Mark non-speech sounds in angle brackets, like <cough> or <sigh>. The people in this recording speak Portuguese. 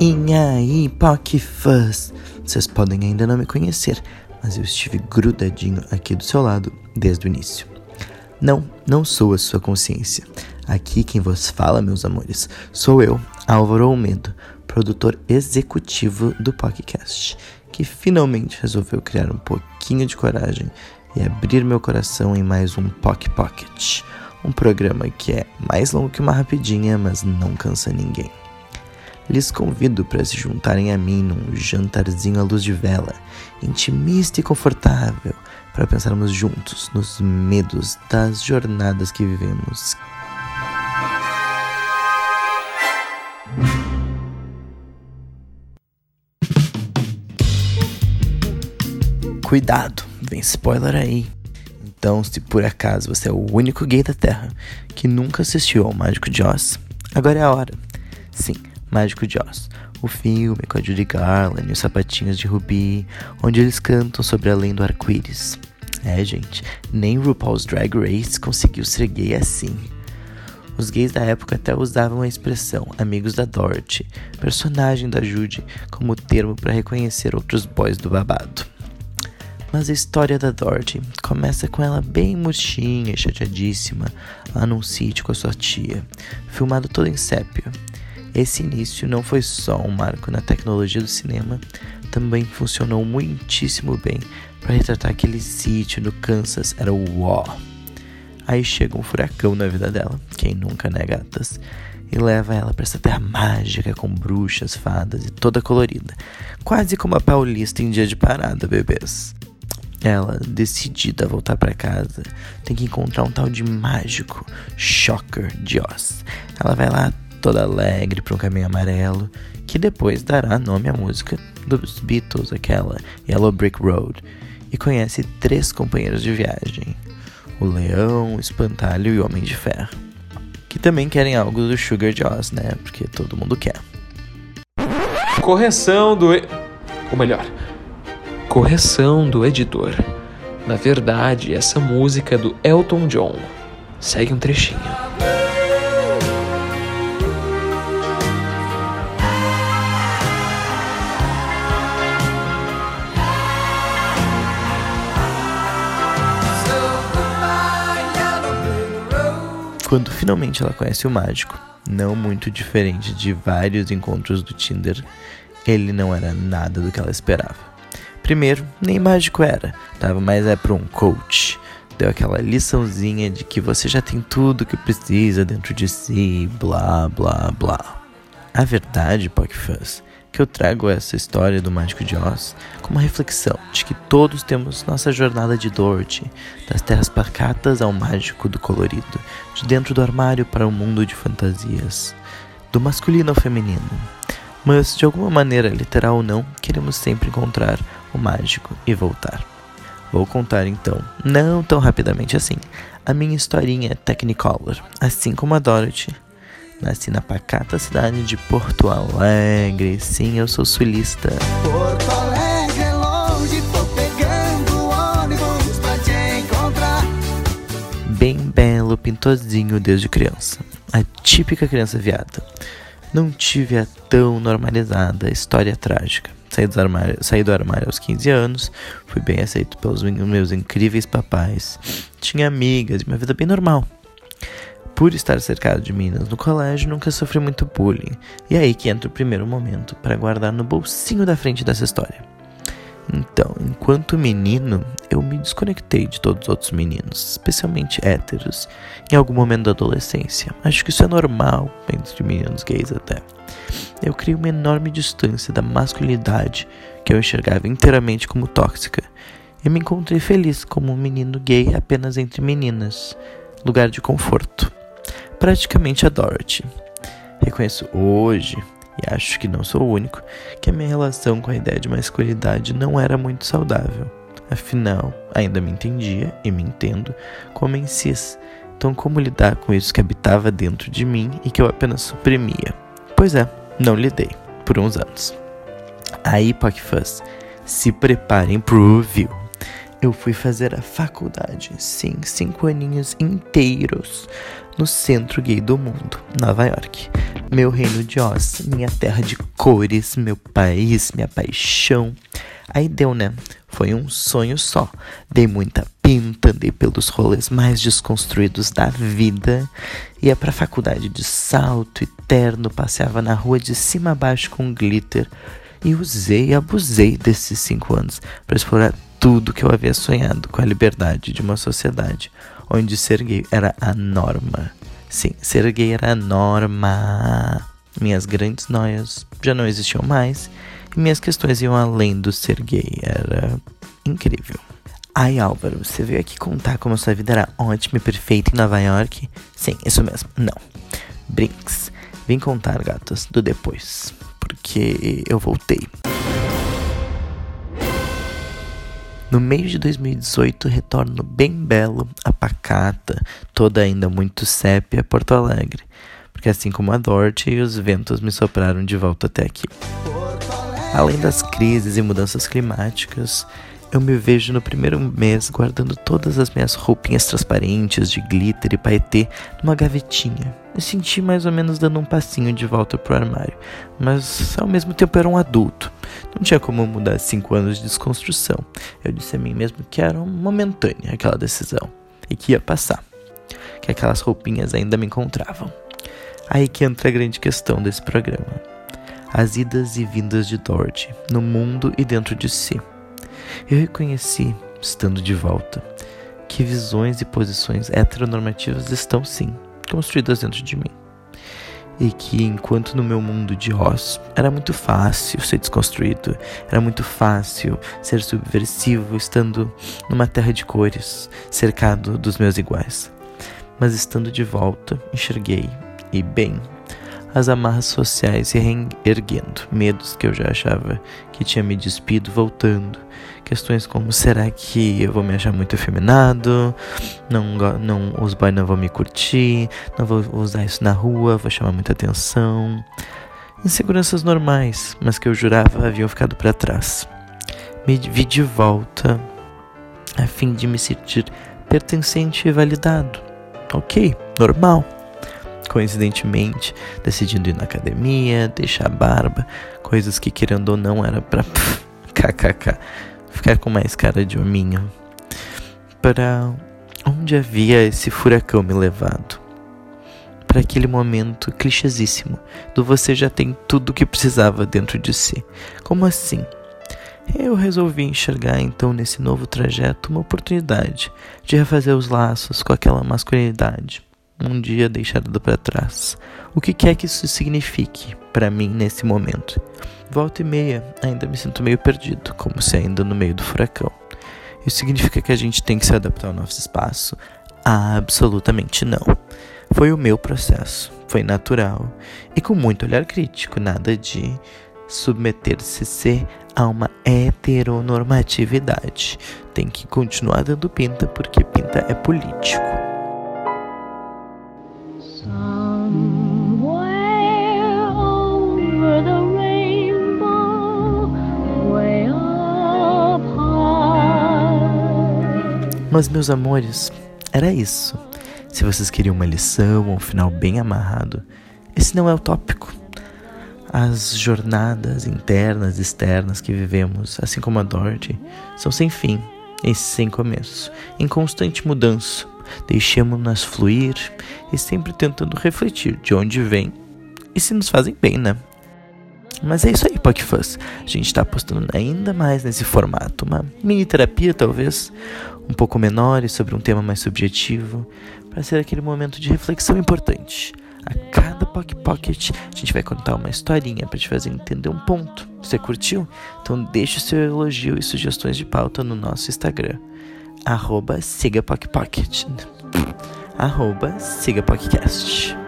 E aí, Fuzz? Vocês podem ainda não me conhecer, mas eu estive grudadinho aqui do seu lado desde o início. Não, não sou a sua consciência. Aqui quem vos fala, meus amores, sou eu, Álvaro Almedo, produtor executivo do podcast, que finalmente resolveu criar um pouquinho de coragem e abrir meu coração em mais um Pock Pocket, um programa que é mais longo que uma rapidinha, mas não cansa ninguém. Lhes convido para se juntarem a mim num jantarzinho à luz de vela, intimista e confortável, para pensarmos juntos nos medos das jornadas que vivemos. Cuidado, vem spoiler aí. Então, se por acaso você é o único gay da Terra que nunca assistiu ao Mágico de Oz, agora é a hora. Sim, Mágico de Oz, o filme com a Judy Garland e os sapatinhos de Ruby, onde eles cantam sobre além do arco-íris. É, gente, nem RuPaul's Drag Race conseguiu ser gay assim. Os gays da época até usavam a expressão amigos da Dorothy, personagem da Judy, como termo para reconhecer outros boys do babado. Mas a história da Dorothy começa com ela bem murchinha e chateadíssima lá num sítio com a sua tia, filmado todo em sépia. Esse início não foi só um marco na tecnologia do cinema, também funcionou muitíssimo bem para retratar aquele sítio no Kansas, era o uó. Aí chega um furacão na vida dela, quem nunca, né, gatas? E leva ela para essa terra mágica com bruxas, fadas e toda colorida, quase como a paulista em dia de parada, bebês. Ela, decidida a voltar para casa, tem que encontrar um tal de mágico, Shocker de Oz. Ela vai lá toda alegre para um caminho amarelo, que depois dará nome à música dos Beatles, aquela Yellow Brick Road, e conhece três companheiros de viagem: o Leão, o Espantalho e o Homem de Ferro, que também querem algo do Sugar Oz, né? Porque todo mundo quer. Correção do. Ou melhor, correção do editor. Na verdade, essa música é do Elton John. Segue um trechinho. Quando finalmente ela conhece o mágico, não muito diferente de vários encontros do Tinder, ele não era nada do que ela esperava. Primeiro, nem mágico era, tava mais é para um coach. Deu aquela liçãozinha de que você já tem tudo que precisa dentro de si, blá blá blá. A verdade, Pockfuzz, que eu trago essa história do Mágico de Oz como uma reflexão de que todos temos nossa jornada de Dorothy, das terras pacatas ao mágico do colorido, de dentro do armário para o um mundo de fantasias, do masculino ao feminino. Mas, de alguma maneira, literal ou não, queremos sempre encontrar o mágico e voltar. Vou contar então, não tão rapidamente assim, a minha historinha Technicolor, assim como a Dorothy, Nasci na pacata cidade de Porto Alegre. Sim, eu sou sulista. Porto Alegre é longe, tô pegando ônibus pra te encontrar. Bem belo, pintozinho desde criança. A típica criança viada. Não tive a tão normalizada história trágica. Saí do, armário, saí do armário aos 15 anos, fui bem aceito pelos meus incríveis papais. Tinha amigas, uma vida bem normal por estar cercado de meninas no colégio, nunca sofri muito bullying. E é aí que entra o primeiro momento para guardar no bolsinho da frente dessa história. Então, enquanto menino, eu me desconectei de todos os outros meninos, especialmente héteros, em algum momento da adolescência. Acho que isso é normal entre meninos gays até. Eu criei uma enorme distância da masculinidade que eu enxergava inteiramente como tóxica. E me encontrei feliz como um menino gay apenas entre meninas, lugar de conforto praticamente a Dorothy. Reconheço hoje, e acho que não sou o único, que a minha relação com a ideia de masculinidade não era muito saudável. Afinal, ainda me entendia e me entendo como em cis. Então, como lidar com isso que habitava dentro de mim e que eu apenas suprimia? Pois é, não lidei por uns anos. Aí, PocFuzz, se preparem pro review. Eu fui fazer a faculdade, sim, cinco aninhos inteiros no centro gay do mundo, Nova York. Meu reino de Oz, minha terra de cores, meu país, minha paixão. Aí deu, né? Foi um sonho só. Dei muita pinta, andei pelos rolês mais desconstruídos da vida. Ia pra faculdade de salto e terno, passeava na rua de cima a baixo com glitter. E usei e abusei desses cinco anos para explorar tudo que eu havia sonhado com a liberdade de uma sociedade onde ser gay era a norma. Sim, ser gay era a norma. Minhas grandes noias já não existiam mais e minhas questões iam além do ser gay. Era incrível. Ai, Álvaro, você veio aqui contar como a sua vida era ótima e perfeita em Nova York? Sim, isso mesmo. Não. Brinks. Vim contar, gatas, do depois. Porque eu voltei. No mês de 2018, retorno bem belo, a pacata, toda ainda muito sépia, Porto Alegre. Porque assim como a Dorte, os ventos me sopraram de volta até aqui. Além das crises e mudanças climáticas, eu me vejo no primeiro mês guardando todas as minhas roupinhas transparentes de glitter e paetê numa gavetinha. Me senti mais ou menos dando um passinho de volta pro armário, mas ao mesmo tempo era um adulto. Não tinha como mudar cinco anos de desconstrução. Eu disse a mim mesmo que era momentânea aquela decisão e que ia passar, que aquelas roupinhas ainda me encontravam. Aí que entra a grande questão desse programa as idas e vindas de Dorothy no mundo e dentro de si. Eu reconheci, estando de volta, que visões e posições heteronormativas estão sim construídas dentro de mim. E que enquanto no meu mundo de Oz era muito fácil ser desconstruído, era muito fácil ser subversivo estando numa terra de cores, cercado dos meus iguais. Mas estando de volta, enxerguei, e bem, as amarras sociais se reerguendo, medos que eu já achava que tinha me despido voltando, questões como será que eu vou me achar muito efeminado, não, não os boys não vão me curtir, não vou usar isso na rua, vou chamar muita atenção, inseguranças normais, mas que eu jurava haviam ficado para trás. Me vi de volta a fim de me sentir pertencente e validado. Ok, normal coincidentemente, decidindo ir na academia, deixar a barba, coisas que querendo ou não era pra <laughs> kkk, ficar com mais cara de hominho. Para onde havia esse furacão me levado? Para aquele momento clichêsíssimo do você já tem tudo o que precisava dentro de si. Como assim? Eu resolvi enxergar então nesse novo trajeto uma oportunidade de refazer os laços com aquela masculinidade um dia deixado para trás. O que quer que isso signifique para mim nesse momento? Volta e meia, ainda me sinto meio perdido, como se ainda no meio do furacão. Isso significa que a gente tem que se adaptar ao nosso espaço? Absolutamente não. Foi o meu processo, foi natural e com muito olhar crítico, nada de submeter-se a uma heteronormatividade. Tem que continuar dando pinta porque pinta é político. Mas, meus amores, era isso. Se vocês queriam uma lição ou um final bem amarrado, esse não é o tópico. As jornadas internas e externas que vivemos, assim como a Dorothy, são sem fim e sem começo, em constante mudança. Deixemos-nas fluir e sempre tentando refletir de onde vem e se nos fazem bem, né? Mas é isso aí, PocFuzz. A gente está apostando ainda mais nesse formato. Uma mini terapia, talvez, um pouco menor e sobre um tema mais subjetivo, para ser aquele momento de reflexão importante. A cada Pock Pocket, a gente vai contar uma historinha para te fazer entender um ponto. Você curtiu? Então deixe seu elogio e sugestões de pauta no nosso Instagram. Arroba siga Pocket. Arroba siga Podcast.